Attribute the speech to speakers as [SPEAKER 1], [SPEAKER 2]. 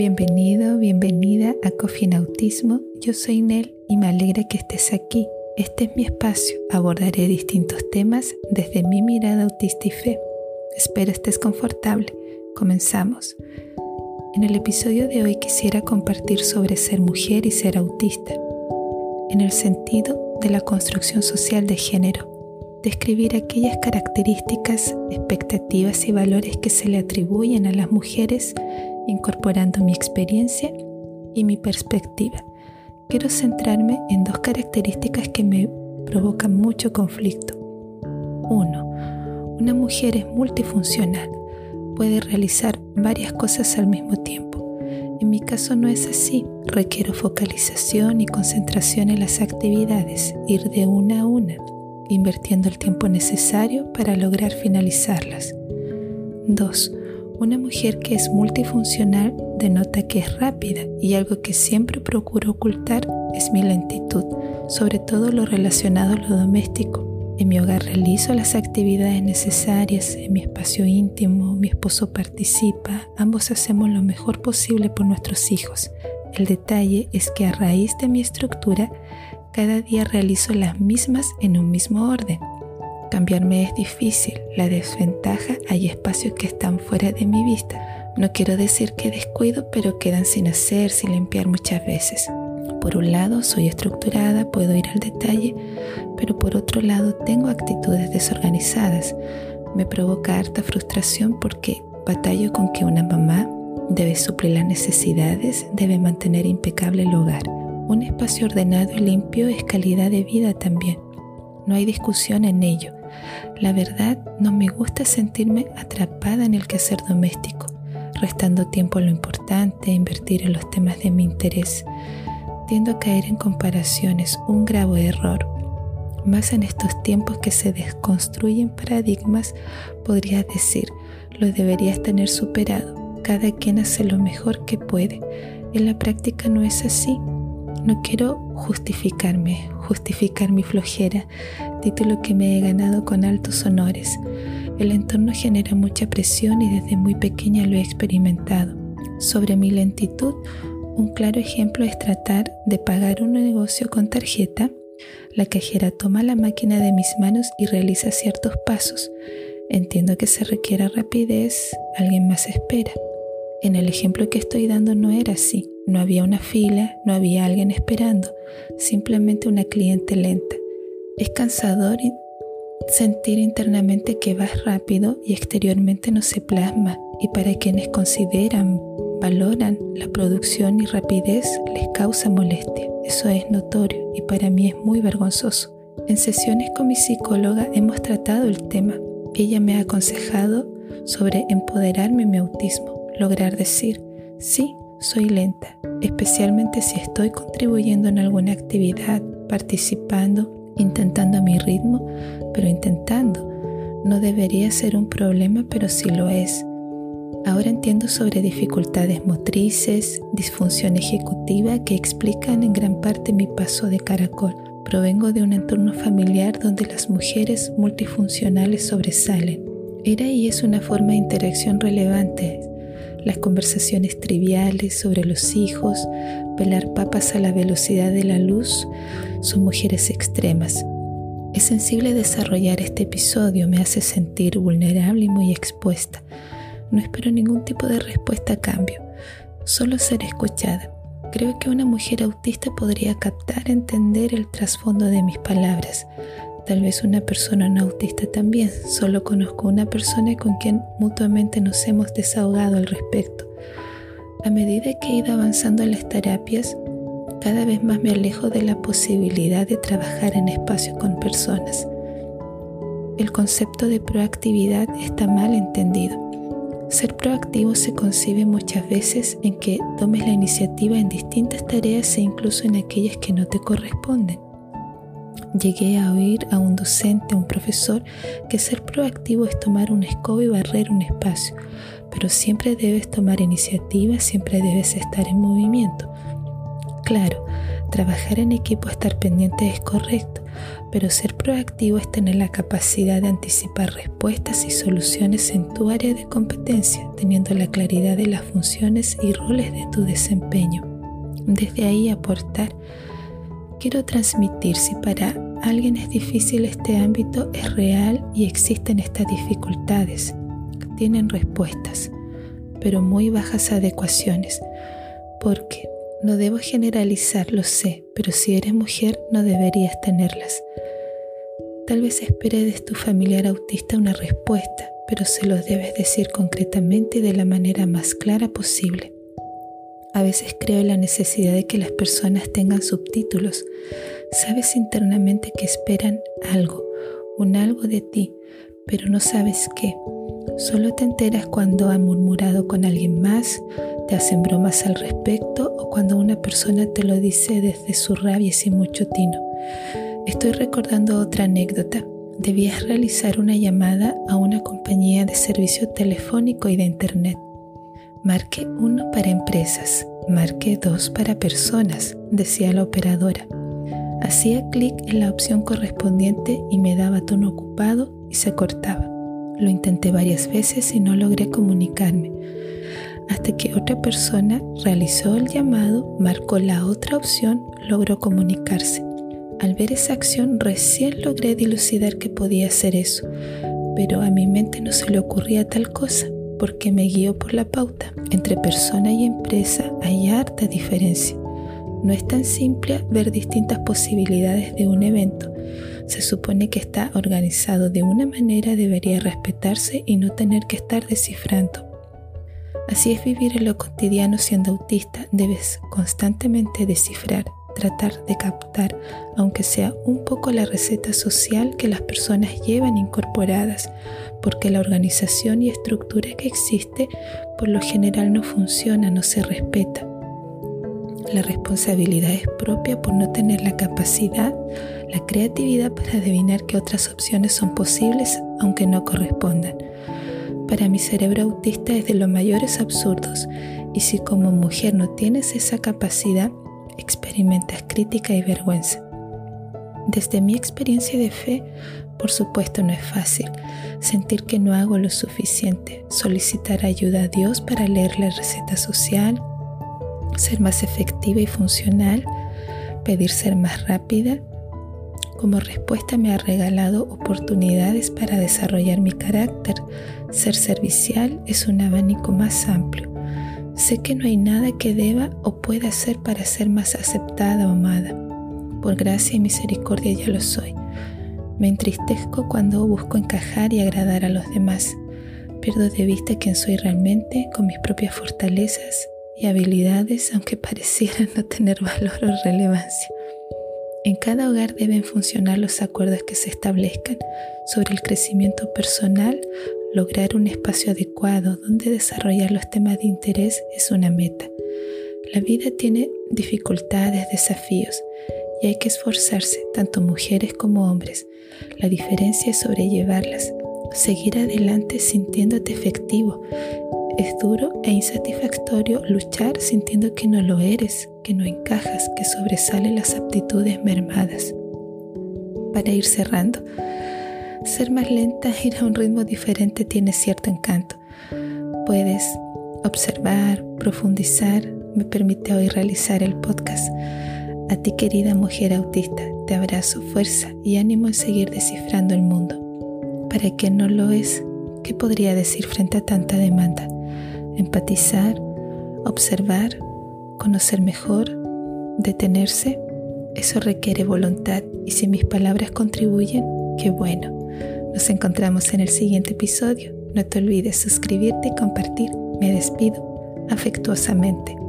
[SPEAKER 1] Bienvenido, bienvenida a Coffee Autismo. Yo soy Nel y me alegra que estés aquí. Este es mi espacio. Abordaré distintos temas desde mi mirada autista y fe. Espero estés confortable. Comenzamos. En el episodio de hoy quisiera compartir sobre ser mujer y ser autista, en el sentido de la construcción social de género describir aquellas características, expectativas y valores que se le atribuyen a las mujeres, incorporando mi experiencia y mi perspectiva. Quiero centrarme en dos características que me provocan mucho conflicto. Uno, una mujer es multifuncional, puede realizar varias cosas al mismo tiempo. En mi caso no es así, requiero focalización y concentración en las actividades, ir de una a una invirtiendo el tiempo necesario para lograr finalizarlas. 2. Una mujer que es multifuncional denota que es rápida y algo que siempre procuro ocultar es mi lentitud, sobre todo lo relacionado a lo doméstico. En mi hogar realizo las actividades necesarias, en mi espacio íntimo mi esposo participa, ambos hacemos lo mejor posible por nuestros hijos. El detalle es que a raíz de mi estructura cada día realizo las mismas en un mismo orden. Cambiarme es difícil, la desventaja hay espacios que están fuera de mi vista. No quiero decir que descuido, pero quedan sin hacer, sin limpiar muchas veces. Por un lado, soy estructurada, puedo ir al detalle, pero por otro lado, tengo actitudes desorganizadas. Me provoca harta frustración porque batallo con que una mamá debe suplir las necesidades, debe mantener impecable el hogar un espacio ordenado y limpio es calidad de vida también. No hay discusión en ello. La verdad, no me gusta sentirme atrapada en el quehacer doméstico, restando tiempo a lo importante, invertir en los temas de mi interés. Tiendo a caer en comparaciones, un grave error. Más en estos tiempos que se desconstruyen paradigmas, podría decir, lo deberías tener superado. Cada quien hace lo mejor que puede. En la práctica no es así. No quiero justificarme, justificar mi flojera, título que me he ganado con altos honores. El entorno genera mucha presión y desde muy pequeña lo he experimentado. Sobre mi lentitud, un claro ejemplo es tratar de pagar un negocio con tarjeta. La cajera toma la máquina de mis manos y realiza ciertos pasos. Entiendo que se requiera rapidez, alguien más espera. En el ejemplo que estoy dando no era así. No había una fila, no había alguien esperando, simplemente una cliente lenta. Es cansador sentir internamente que vas rápido y exteriormente no se plasma y para quienes consideran, valoran la producción y rapidez les causa molestia. Eso es notorio y para mí es muy vergonzoso. En sesiones con mi psicóloga hemos tratado el tema. Ella me ha aconsejado sobre empoderarme en mi autismo, lograr decir, sí, soy lenta, especialmente si estoy contribuyendo en alguna actividad, participando, intentando a mi ritmo, pero intentando. No debería ser un problema, pero sí lo es. Ahora entiendo sobre dificultades motrices, disfunción ejecutiva que explican en gran parte mi paso de caracol. Provengo de un entorno familiar donde las mujeres multifuncionales sobresalen. Era y es una forma de interacción relevante, las conversaciones triviales sobre los hijos, pelar papas a la velocidad de la luz, son mujeres extremas. Es sensible desarrollar este episodio, me hace sentir vulnerable y muy expuesta. No espero ningún tipo de respuesta a cambio, solo ser escuchada. Creo que una mujer autista podría captar, entender el trasfondo de mis palabras, Tal vez una persona no autista también. Solo conozco una persona con quien mutuamente nos hemos desahogado al respecto. A medida que he ido avanzando en las terapias, cada vez más me alejo de la posibilidad de trabajar en espacios con personas. El concepto de proactividad está mal entendido. Ser proactivo se concibe muchas veces en que tomes la iniciativa en distintas tareas e incluso en aquellas que no te corresponden. Llegué a oír a un docente, un profesor, que ser proactivo es tomar una escoba y barrer un espacio, pero siempre debes tomar iniciativa, siempre debes estar en movimiento. Claro, Trabajar en equipo, estar pendiente es correcto, pero ser proactivo es tener la capacidad de anticipar respuestas y soluciones en tu área de competencia, teniendo la claridad de las funciones y roles de tu desempeño. Desde ahí aportar. Quiero transmitir si para alguien es difícil este ámbito, es real y existen estas dificultades. Tienen respuestas, pero muy bajas adecuaciones, porque no debo generalizar, lo sé, pero si eres mujer no deberías tenerlas. Tal vez esperes de tu familiar autista una respuesta, pero se lo debes decir concretamente y de la manera más clara posible. A veces creo en la necesidad de que las personas tengan subtítulos. Sabes internamente que esperan algo, un algo de ti, pero no sabes qué. Solo te enteras cuando han murmurado con alguien más, te hacen bromas al respecto o cuando una persona te lo dice desde su rabia y sin mucho tino. Estoy recordando otra anécdota. Debías realizar una llamada a una compañía de servicio telefónico y de internet. Marque uno para empresas, marque dos para personas, decía la operadora. Hacía clic en la opción correspondiente y me daba tono ocupado y se cortaba. Lo intenté varias veces y no logré comunicarme, hasta que otra persona realizó el llamado, marcó la otra opción, logró comunicarse. Al ver esa acción recién logré dilucidar que podía hacer eso, pero a mi mente no se le ocurría tal cosa porque me guío por la pauta. Entre persona y empresa hay harta diferencia. No es tan simple ver distintas posibilidades de un evento, se supone que está organizado de una manera, debería respetarse y no tener que estar descifrando. Así es vivir en lo cotidiano siendo autista, debes constantemente descifrar, tratar de captar, aunque sea un poco la receta social que las personas llevan incorporadas, porque la organización y estructura que existe por lo general no funciona, no se respeta. La responsabilidad es propia por no tener la capacidad, la creatividad para adivinar que otras opciones son posibles aunque no correspondan. Para mi cerebro autista es de los mayores absurdos y si como mujer no tienes esa capacidad, experimentas crítica y vergüenza. Desde mi experiencia de fe, por supuesto no es fácil sentir que no hago lo suficiente, solicitar ayuda a Dios para leer la receta social, ser más efectiva y funcional, pedir ser más rápida. Como respuesta me ha regalado oportunidades para desarrollar mi carácter. Ser servicial es un abanico más amplio. Sé que no hay nada que deba o pueda hacer para ser más aceptada o amada. Por gracia y misericordia ya lo soy. Me entristezco cuando busco encajar y agradar a los demás. Pierdo de vista quién soy realmente con mis propias fortalezas y habilidades aunque parecieran no tener valor o relevancia. En cada hogar deben funcionar los acuerdos que se establezcan sobre el crecimiento personal. Lograr un espacio adecuado donde desarrollar los temas de interés es una meta. La vida tiene dificultades, desafíos y hay que esforzarse, tanto mujeres como hombres. La diferencia es sobrellevarlas, seguir adelante sintiéndote efectivo es duro e insatisfactorio luchar sintiendo que no lo eres, que no encajas, que sobresalen las aptitudes mermadas. Para ir cerrando, ser más lenta, ir a un ritmo diferente tiene cierto encanto. Puedes observar, profundizar, me permite hoy realizar el podcast. A ti querida mujer autista, te abrazo fuerza y ánimo en seguir descifrando el mundo. Para quien no lo es, ¿qué podría decir frente a tanta demanda? Empatizar, observar, conocer mejor, detenerse, eso requiere voluntad y si mis palabras contribuyen, qué bueno. Nos encontramos en el siguiente episodio. No te olvides suscribirte y compartir. Me despido afectuosamente.